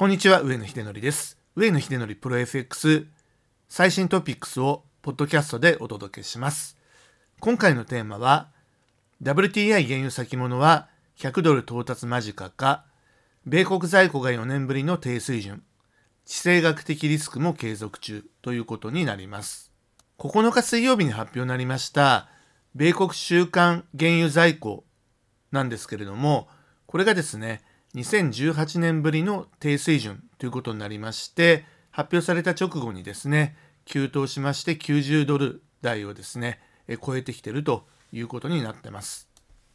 こんにちは、上野秀則です。上野秀則プロ FX 最新トピックスをポッドキャストでお届けします。今回のテーマは、WTI 原油先物は100ドル到達間近か、米国在庫が4年ぶりの低水準、地政学的リスクも継続中ということになります。9日水曜日に発表になりました、米国週間原油在庫なんですけれども、これがですね、2018年ぶりの低水準ということになりまして、発表された直後にですね、急騰しまして90ドル台をですね、超えてきているということになってます。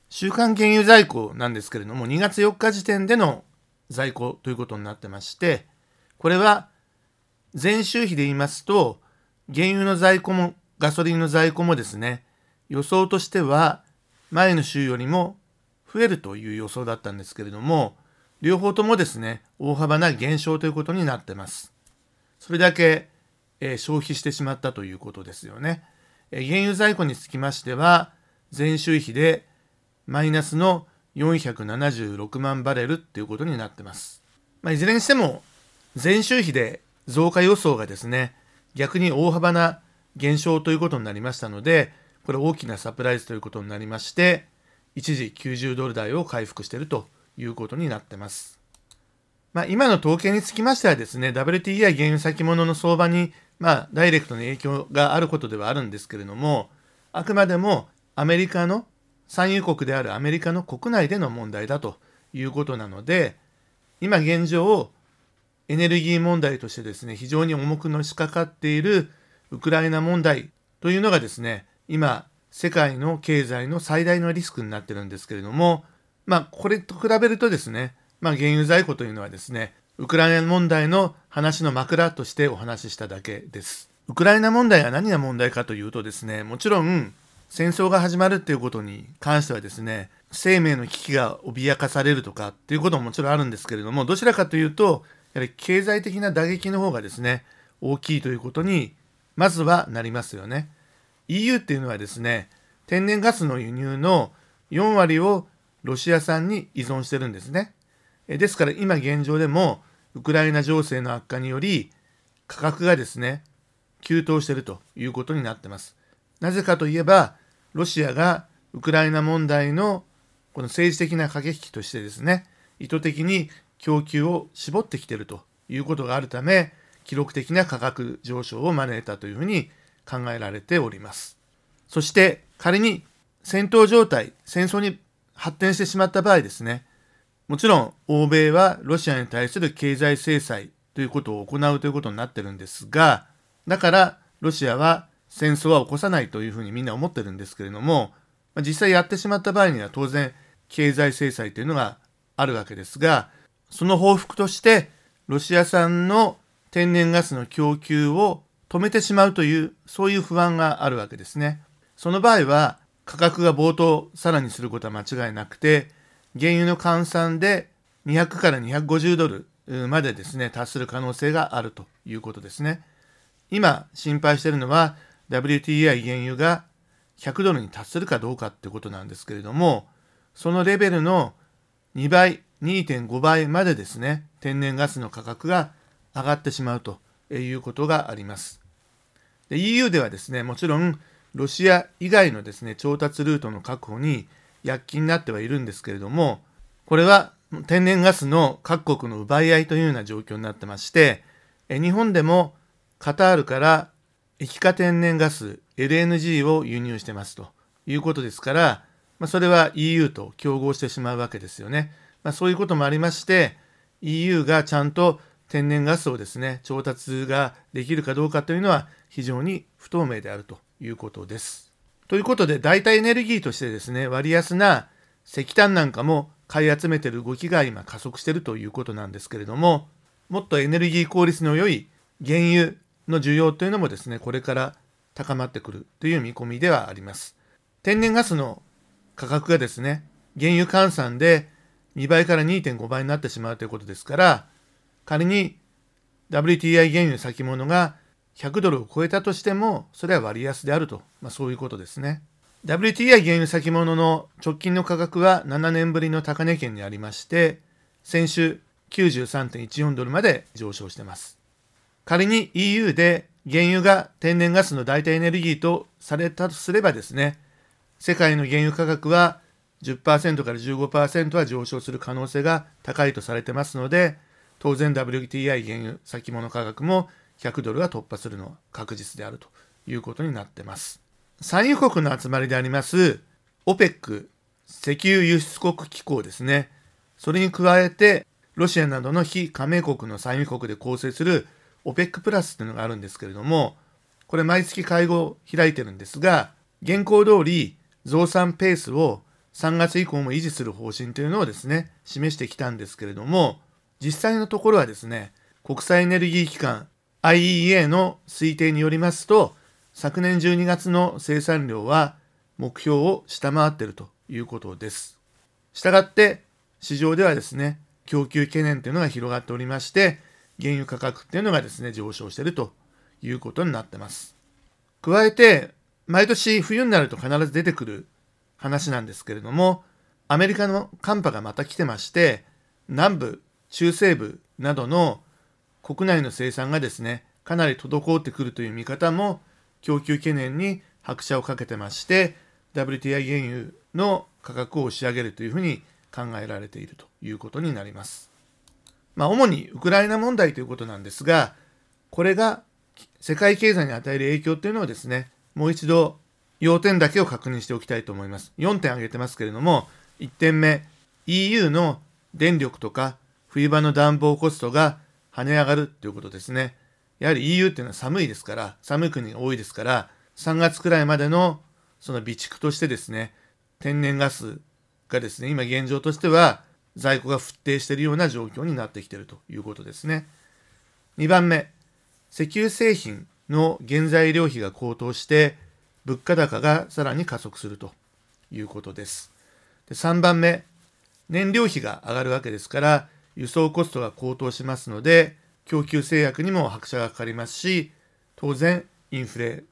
週間原油在庫なんですけれども、2月4日時点での在庫ということになってまして、これは前週比で言いますと、原油の在庫もガソリンの在庫もですね、予想としては前の週よりも増えるという予想だったんですけれども、両方ともですね、大幅な減少ということになってます。それだけ、え、消費してしまったということですよね。え、原油在庫につきましては、前週比でマイナスの476万バレルっていうことになってます。まあ、いずれにしても、前週比で増加予想がですね、逆に大幅な減少ということになりましたので、これ大きなサプライズということになりまして、一時90ドル台を回復しているということになってます。まあ、今の統計につきましてはですね、WTI 原油先物の相場に、まあ、ダイレクトな影響があることではあるんですけれども、あくまでもアメリカの、産油国であるアメリカの国内での問題だということなので、今現状、エネルギー問題としてですね、非常に重くのしかかっているウクライナ問題というのがですね、今、世界の経済の最大のリスクになってるんですけれども、まあ、これと比べるとですね、まあ、原油在庫というのはですね、ウクライナ問題の話の枕としてお話ししただけです。ウクライナ問題は何が問題かというとですね、もちろん戦争が始まるっていうことに関してはですね、生命の危機が脅かされるとかっていうことももちろんあるんですけれども、どちらかというと、やはり経済的な打撃の方がですね、大きいということに、まずはなりますよね。EU っていうのはですね、天然ガスの輸入の4割をロシア産に依存してるんですね。ですから今現状でもウクライナ情勢の悪化により価格がですね、急騰しているということになってます。なぜかといえば、ロシアがウクライナ問題のこの政治的な駆け引きとしてですね、意図的に供給を絞ってきているということがあるため、記録的な価格上昇を招いたというふうに考えられております。そして仮に戦闘状態、戦争に発展してしまった場合ですね、もちろん欧米はロシアに対する経済制裁ということを行うということになってるんですが、だからロシアは戦争は起こさないというふうにみんな思ってるんですけれども、実際やってしまった場合には当然経済制裁というのがあるわけですが、その報復としてロシア産の天然ガスの供給を止めてしまうという、そういう不安があるわけですね。その場合は、価格が暴騰さらにすることは間違いなくて、原油の換算で200から250ドルまでですね、達する可能性があるということですね。今心配しているのは WTI 原油が100ドルに達するかどうかってことなんですけれども、そのレベルの2倍、2.5倍までですね、天然ガスの価格が上がってしまうということがあります。で EU ではですね、もちろんロシア以外のですね、調達ルートの確保に躍起になってはいるんですけれども、これは天然ガスの各国の奪い合いというような状況になってまして、日本でもカタールから液化天然ガス LNG を輸入してますということですから、まあ、それは EU と競合してしまうわけですよね。まあ、そういうこともありまして、EU がちゃんと天然ガスをですね、調達ができるかどうかというのは非常に不透明であるということです。ということで、代替エネルギーとしてですね、割安な石炭なんかも買い集めてる動きが今加速しているということなんですけれども、もっとエネルギー効率の良い原油の需要というのもですね、これから高まってくるという見込みではあります。天然ガスの価格がですね、原油換算で2倍から2.5倍になってしまうということですから、仮に WTI 原油先物が100ドルを超えたとしても、それは割安であると、まあ、そういうことですね。WTI 原油先物の直近の価格は7年ぶりの高値圏にありまして、先週93.14ドルまで上昇しています。仮に EU で原油が天然ガスの代替エネルギーとされたとすればですね、世界の原油価格は10%から15%は上昇する可能性が高いとされてますので、当然 WTI 原油先物価格も100ドルが突破するのは確実であるということになってます。産油国の集まりであります OPEC 石油輸出国機構ですね。それに加えてロシアなどの非加盟国の産油国で構成する OPEC プラスというのがあるんですけれども、これ毎月会合を開いてるんですが、現行通り増産ペースを3月以降も維持する方針というのをですね、示してきたんですけれども、実際のところはですね、国際エネルギー機関 IEA の推定によりますと、昨年12月の生産量は目標を下回っているということです。したがって、市場ではですね、供給懸念というのが広がっておりまして、原油価格っていうのがですね、上昇しているということになってます。加えて、毎年冬になると必ず出てくる話なんですけれども、アメリカの寒波がまた来てまして、南部、中西部などの国内の生産がですね、かなり滞ってくるという見方も供給懸念に拍車をかけてまして、WTI 原油の価格を押し上げるというふうに考えられているということになります。まあ、主にウクライナ問題ということなんですが、これが世界経済に与える影響というのをですね、もう一度要点だけを確認しておきたいと思います。4点挙げてますけれども、1点目、EU の電力とか冬場の暖房コストが跳ね上がるということですね。やはり EU っていうのは寒いですから、寒い国が多いですから、3月くらいまでのその備蓄としてですね、天然ガスがですね、今現状としては在庫が沸騰しているような状況になってきているということですね。2番目、石油製品の原材料費が高騰して、物価高がさらに加速するということです。で3番目、燃料費が上がるわけですから、輸送コストが高騰しますので、供給制約にも拍車がかかりますし、当然インフレ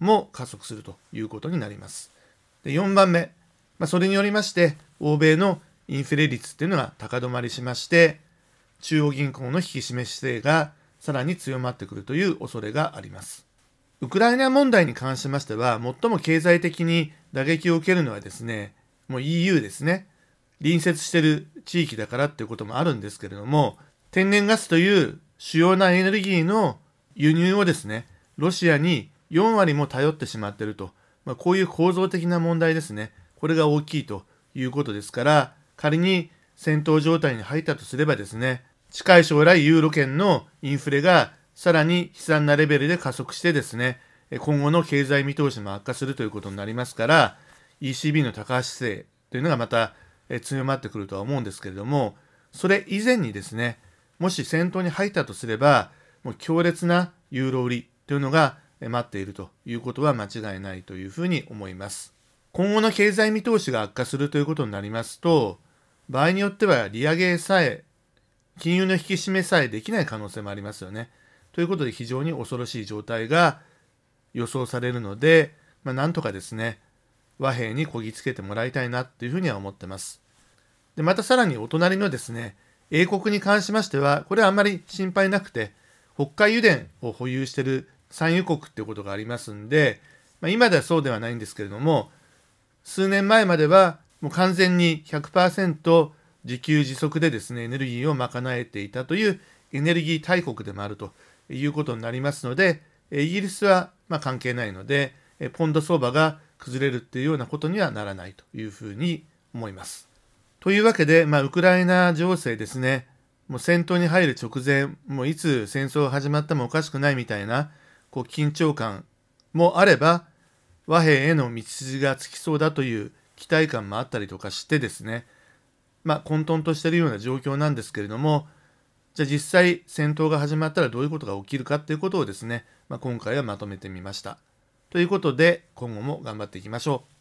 も加速するということになります。で4番目、まあ、それによりまして、欧米のインフレ率っていうのが高止まりしまして、中央銀行の引き締め姿勢がさらに強まってくるという恐れがあります。ウクライナ問題に関しましては、最も経済的に打撃を受けるのはですね、もう EU ですね。隣接してる地域だからっていうこともあるんですけれども、天然ガスという主要なエネルギーの輸入をですね、ロシアに4割も頼ってしまっていると、まあ、こういう構造的な問題ですね。これが大きいということですから、仮に戦闘状態に入ったとすればですね、近い将来ユーロ圏のインフレがさらに悲惨なレベルで加速してですね、今後の経済見通しも悪化するということになりますから、ECB の高橋姿勢というのがまた強まってくるとは思うんですけれども、それ以前にですね、もし戦闘に入ったとすれば、もう強烈なユーロ売りというのが待っているということは間違いないというふうに思います。今後の経済見通しが悪化するということになりますと、場合によっては利上げさえ、金融の引き締めさえできない可能性もありますよね。ということで非常に恐ろしい状態が予想されるので、まあ、なんとかですね、和平にこぎつけてもらいたいなっていうふうには思ってます。で、またさらにお隣のですね、英国に関しましては、これはあんまり心配なくて、北海油田を保有している産油国っていうことがありますんで、まあ、今ではそうではないんですけれども、数年前まではもう完全に100%自給自足でですね、エネルギーを賄えていたというエネルギー大国でもあるということになりますので、イギリスはま関係ないので、ポンド相場が崩れるっていうようなことにはならないというふうに思います。というわけで、まあ、ウクライナ情勢ですね、もう戦闘に入る直前、もういつ戦争が始まってもおかしくないみたいなこう緊張感もあれば、和平への道筋がつきそうだという期待感もあったりとかしてですね、まあ、混沌としているような状況なんですけれども、じゃあ実際戦闘が始まったらどういうことが起きるかっていうことをですね、まあ、今回はまとめてみました。ということで今後も頑張っていきましょう。